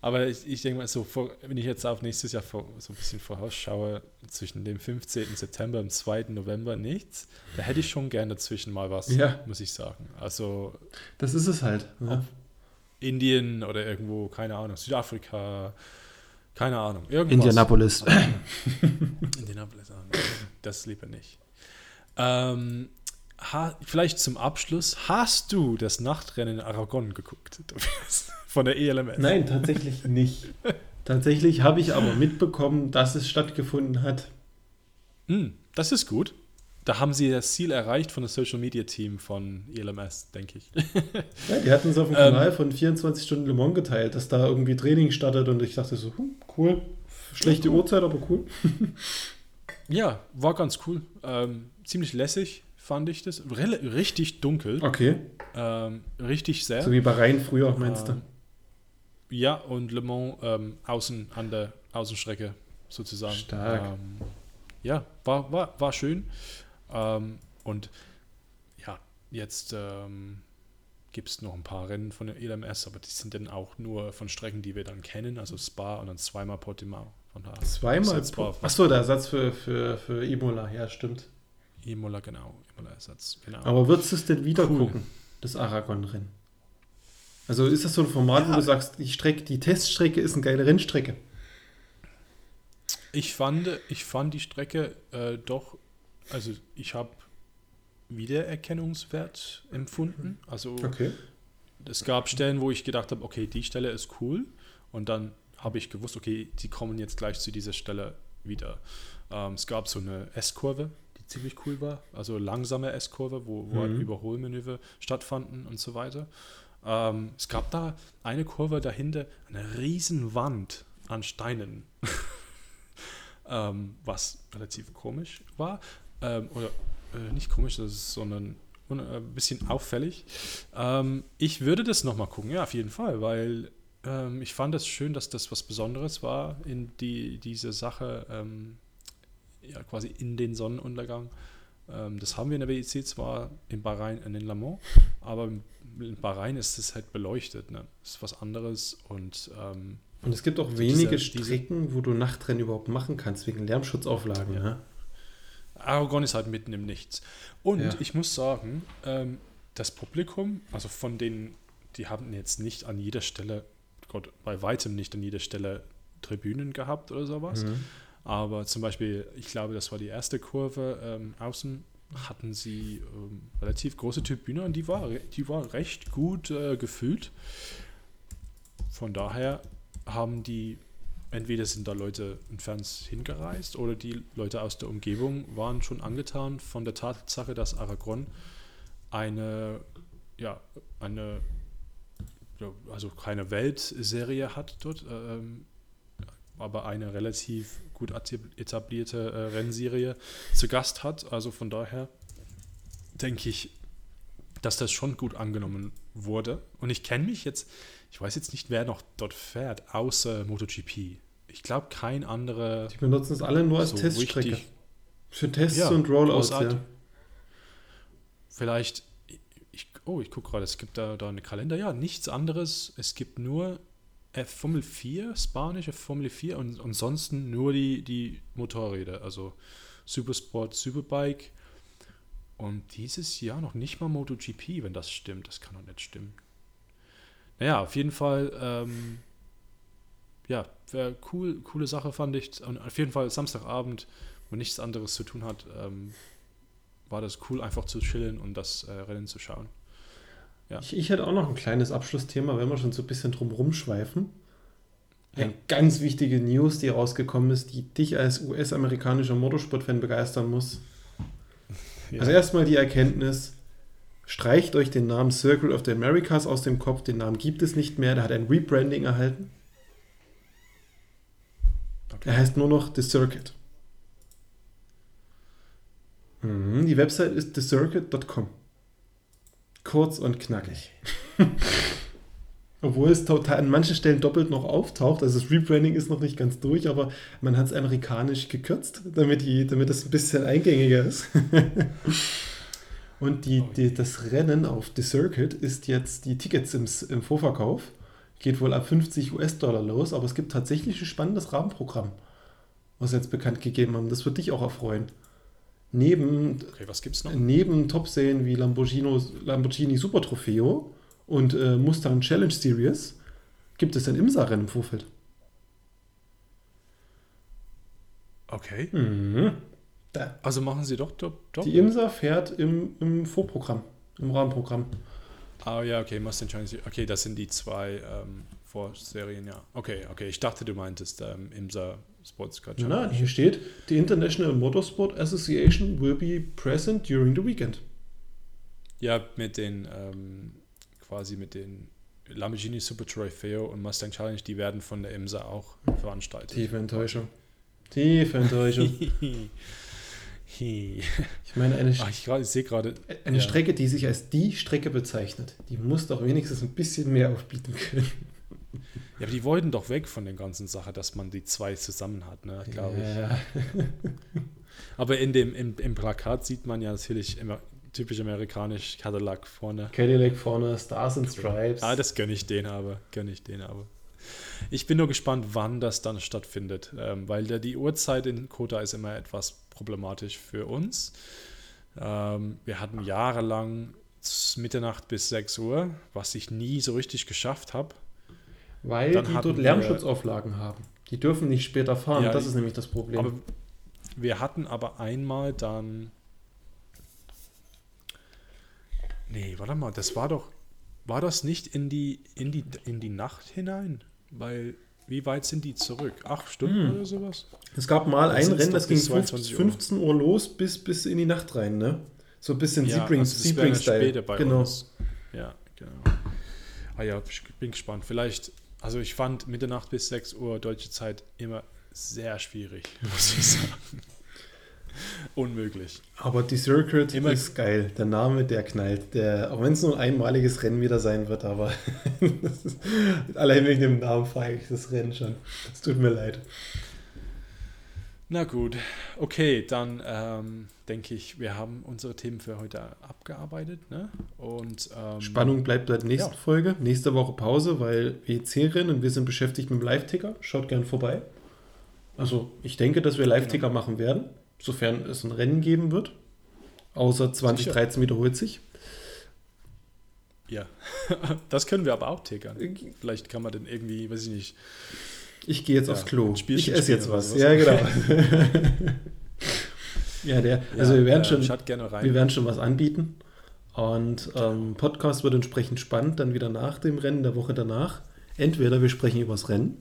A: Aber ich, ich denke mal, so, wenn ich jetzt auf nächstes Jahr vor, so ein bisschen vorausschaue, zwischen dem 15. September und 2. November nichts, da hätte ich schon gerne dazwischen mal was,
B: Ja.
A: muss ich sagen. Also
B: Das ist es halt. Ja.
A: Indien oder irgendwo, keine Ahnung, Südafrika, keine Ahnung, irgendwas.
B: Indianapolis.
A: Indianapolis, ah, das lieber nicht. Ähm, ha, vielleicht zum Abschluss, hast du das Nachtrennen in Aragon geguckt? Von der ELMS?
B: Nein, tatsächlich nicht. Tatsächlich habe ich aber mitbekommen, dass es stattgefunden hat.
A: Hm, das ist gut. Da haben sie das Ziel erreicht von dem Social Media Team von ELMS, denke ich.
B: Ja, die hatten es auf dem
A: Ähm.
B: Kanal von 24 Stunden Le Mans geteilt, dass da irgendwie Training startet und ich dachte so, hm, cool. Schlechte Uhrzeit, aber cool.
A: ja, war ganz cool. Ähm, ziemlich lässig fand ich das. Rel richtig dunkel.
B: Okay.
A: Ähm, richtig sehr.
B: So wie bei Rhein früher, meinst
A: Ähm,
B: du?
A: Ja, und Le Mans ähm, außen an der Außenstrecke sozusagen.
B: Stark.
A: Ähm, ja, war, war, war schön. Ähm, und ja, jetzt ähm, gibt es noch ein paar Rennen von der ELMS, aber die sind dann auch nur von Strecken, die wir dann kennen, also Spa und dann zweimal Portimao. Von daher
B: Zweimal. Achso, der Ersatz für, für, für Imola, ja, stimmt.
A: Imola, genau. Imola-Ersatz, genau.
B: Aber würdest du es denn wieder
A: Cool.
B: gucken, das Aragon-Rennen? Also ist das so ein Format, wo
A: Ja.
B: du sagst, die Strecke, die Teststrecke ist eine geile Rennstrecke?
A: Ich fand, ich fand die Strecke äh, doch, also ich habe Wiedererkennungswert empfunden. Also
B: Okay.
A: es gab Stellen, wo ich gedacht habe, okay, die Stelle ist cool. Und dann habe ich gewusst, okay, die kommen jetzt gleich zu dieser Stelle wieder. Ähm, es gab so eine S-Kurve, ziemlich cool war. Also langsame S-Kurve, wo, wo halt
B: Mhm.
A: Überholmanöver stattfanden und so weiter. Ähm, es gab da eine Kurve dahinter, eine riesen Wand an Steinen. ähm, was relativ komisch war. Ähm, oder äh, nicht komisch, das ist, sondern un- äh, ein bisschen auffällig. Ähm, ich würde das nochmal gucken, ja, auf jeden Fall, weil ähm, ich fand es schön, dass das was Besonderes war in die, diese Sache, ähm, ja, quasi in den Sonnenuntergang. Ähm, das haben wir in der WEC zwar in Bahrain und in Le Mans, aber in Bahrain ist es halt beleuchtet, ne? ist was anderes und ähm,
B: Und es gibt auch
A: So
B: wenige
A: diese- diese-
B: Strecken, wo du Nachtrennen überhaupt machen kannst, wegen Lärmschutzauflagen.
A: Ja.
B: Ne?
A: Aragon ist halt mitten im Nichts. Und
B: Ja.
A: ich muss sagen, ähm, das Publikum, also von denen, die haben jetzt nicht an jeder Stelle, Gott, bei weitem nicht an jeder Stelle Tribünen gehabt oder sowas.
B: Mhm.
A: Aber zum Beispiel, ich glaube, das war die erste Kurve ähm, außen, hatten sie ähm, relativ große Tribüne und die war, die war recht gut äh, gefüllt. Von daher haben die, entweder sind da Leute Fans hingereist oder die Leute aus der Umgebung waren schon angetan von der Tatsache, dass Aragon eine, ja, eine, also keine Weltserie hat dort, ähm, aber eine relativ gut etablierte äh, Rennserie zu Gast hat. Also von daher denke ich, dass das schon gut angenommen wurde. Und ich kenne mich jetzt, ich weiß jetzt nicht, wer noch dort fährt, außer MotoGP. Ich glaube, kein anderer.
B: Die benutzen es alle nur als
A: so
B: Teststrecke.
A: richtig-
B: Für Tests
A: Ja,
B: und Rollouts, ja.
A: Vielleicht, ich, oh, ich gucke gerade, es gibt da, da einen Kalender. Ja, nichts anderes. Es gibt nur Formel 4, spanische Formel 4 und ansonsten nur die, die Motorräder, also Supersport, Superbike. Und dieses Jahr noch nicht mal MotoGP, wenn das stimmt. Das kann doch nicht stimmen. Naja, auf jeden Fall, ähm, ja, wär cool, coole Sache fand ich. Und auf jeden Fall Samstagabend, wo nichts anderes zu tun hat, ähm, war das cool, einfach zu chillen und das äh, Rennen zu schauen. Ja.
B: Ich, ich hätte auch noch ein kleines Abschlussthema, wenn wir schon so ein bisschen drum rumschweifen. Eine ganz wichtige News, die rausgekommen ist, die dich als US-amerikanischer Motorsportfan begeistern muss.
A: Ja.
B: Also erstmal die Erkenntnis, streicht euch den Namen Circle of the Americas aus dem Kopf, den Namen gibt es nicht mehr, der hat ein Rebranding erhalten.
A: Okay.
B: Er heißt nur noch The Circuit. Mhm, die Website ist thecircuit.com. Kurz und knackig. Obwohl es total an manchen Stellen doppelt noch auftaucht. Also das Rebranding ist noch nicht ganz durch, aber man hat es amerikanisch gekürzt, damit, die, damit es ein bisschen eingängiger ist. Und die, die, das Rennen auf The Circuit ist jetzt die Tickets im, im Vorverkauf. Geht wohl ab 50 US-Dollar los, aber es gibt tatsächlich ein spannendes Rahmenprogramm, was sie jetzt bekannt gegeben haben. Das wird dich auch erfreuen. Neben,
A: Okay, was gibt's noch?
B: neben Top-Serien wie Lamborghini, Lamborghini Super Trofeo und äh, Mustang Challenge Series gibt es ein IMSA-Rennen im Vorfeld.
A: Okay.
B: Mhm.
A: Also machen sie doch doch. doch.
B: Die IMSA fährt im, im Vorprogramm, im Rahmenprogramm.
A: Ah ja, okay, Mustang Challenge. Okay, das sind die zwei ähm, Vorserien, ja. Okay, okay. Ich dachte, du meintest ähm, IMSA Sports Car Challenge.
B: Nein, hier steht, the International Motorsport Association will be present during the weekend.
A: Ja, mit den ähm, quasi mit den Lamborghini Super Trofeo und Mustang Challenge, die werden von der IMSA auch veranstaltet.
B: Tiefe Enttäuschung. Tiefe Enttäuschung.
A: ich
B: meine, eine,
A: Ach, ich, ich sehe gerade.
B: eine
A: ja.
B: Strecke, die sich als die Strecke bezeichnet, die muss doch wenigstens ein bisschen mehr aufbieten können.
A: Ja, aber die wollten doch weg von der ganzen Sache, dass man die zwei zusammen hat, ne, glaube ich.
B: Ja.
A: Aber in dem, im, im Plakat sieht man ja natürlich immer typisch amerikanisch Cadillac vorne.
B: Cadillac vorne, Stars and Stripes.
A: Ah, das gönne ich denen aber. Gönne ich denen aber. Ich bin nur gespannt, wann das dann stattfindet, ähm, weil da die Uhrzeit in Kota ist immer etwas problematisch für uns. Ähm, wir hatten jahrelang Mitternacht bis 6 Uhr, was ich nie so richtig geschafft habe.
B: Weil
A: Dann
B: die dort Lärmschutzauflagen haben. Die dürfen nicht später fahren,
A: Ja,
B: das ist nämlich das Problem.
A: Aber wir hatten aber einmal dann. Nee, warte mal, das war doch. War das nicht in die, in die, in die Nacht hinein? Weil, wie weit sind die zurück? Acht Stunden
B: Hm.
A: oder sowas?
B: es gab mal ein Rennen, das ging
A: bis 22 Uhr.
B: 15 Uhr los bis, bis in die Nacht rein, ne? So ein bisschen Sebring,
A: also dann
B: Sebring-Style.
A: später bei
B: genau.
A: uns. Ja, genau. Ah ja, ich bin gespannt. Vielleicht, also ich fand Mitternacht bis 6 Uhr deutsche Zeit immer sehr schwierig, muss ich sagen. Unmöglich.
B: Aber die Circuit
A: Immer-
B: ist geil. Der Name, der knallt. Der, auch wenn es nur ein einmaliges Rennen wieder sein wird, aber das ist, allein wegen dem Namen feiere ich das Rennen schon. Es tut mir leid.
A: Na gut, okay, dann ähm, denke ich, wir haben unsere Themen für heute abgearbeitet. Ne? Und, ähm,
B: Spannung bleibt bei der nächsten
A: Ja.
B: Folge. Nächste Woche Pause, weil WEC-Rennen und wir sind beschäftigt mit dem Live-Ticker. Schaut gern vorbei. Also, ich denke, dass wir Live-Ticker
A: Genau.
B: machen werden, sofern es ein Rennen geben wird. Außer 2013 wiederholt sich.
A: Ja, das können wir aber auch tickern. Vielleicht kann man dann irgendwie, weiß ich nicht.
B: Ich gehe jetzt
A: Ja,
B: aufs Klo. Ich esse jetzt was.
A: sowas.
B: Ja, genau. ja, der, also wir werden
A: äh,
B: schon, wir werden schon was anbieten. Und ähm, Podcast wird entsprechend spannend, dann wieder nach dem Rennen, der Woche danach. Entweder wir sprechen über das Rennen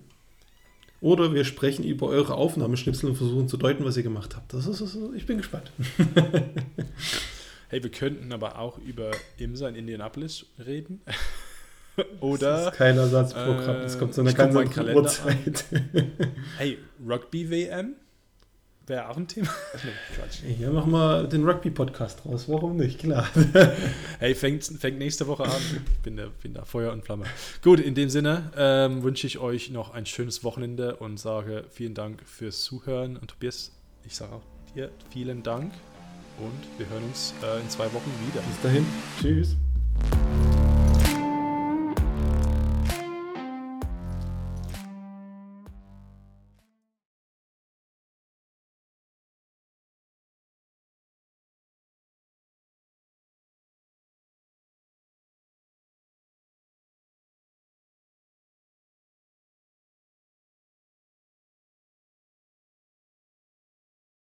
B: oder wir sprechen über eure Aufnahmeschnipsel und versuchen zu deuten, was ihr gemacht habt. Das ist, das ist, ich bin gespannt.
A: Hey, wir könnten aber auch über IMSA in Indianapolis reden.
B: Das
A: oder,
B: ist kein Ersatzprogramm.
A: äh,
B: Das kommt zu einer
A: ich guck
B: ganz
A: Kalender
B: Uhrzeit.
A: hey, Rugby-WM wäre auch ein Thema. nee, Quatsch.
B: Hier machen wir den Rugby-Podcast raus. Warum nicht? Klar.
A: Hey, fängt, fängt nächste Woche an. Bin da, bin da Feuer und Flamme. Gut, in dem Sinne ähm, wünsche ich euch noch ein schönes Wochenende und sage vielen Dank fürs Zuhören. Und Tobias, ich sage auch dir vielen Dank und wir hören uns äh, in zwei Wochen wieder.
B: Bis dahin. Tschüss.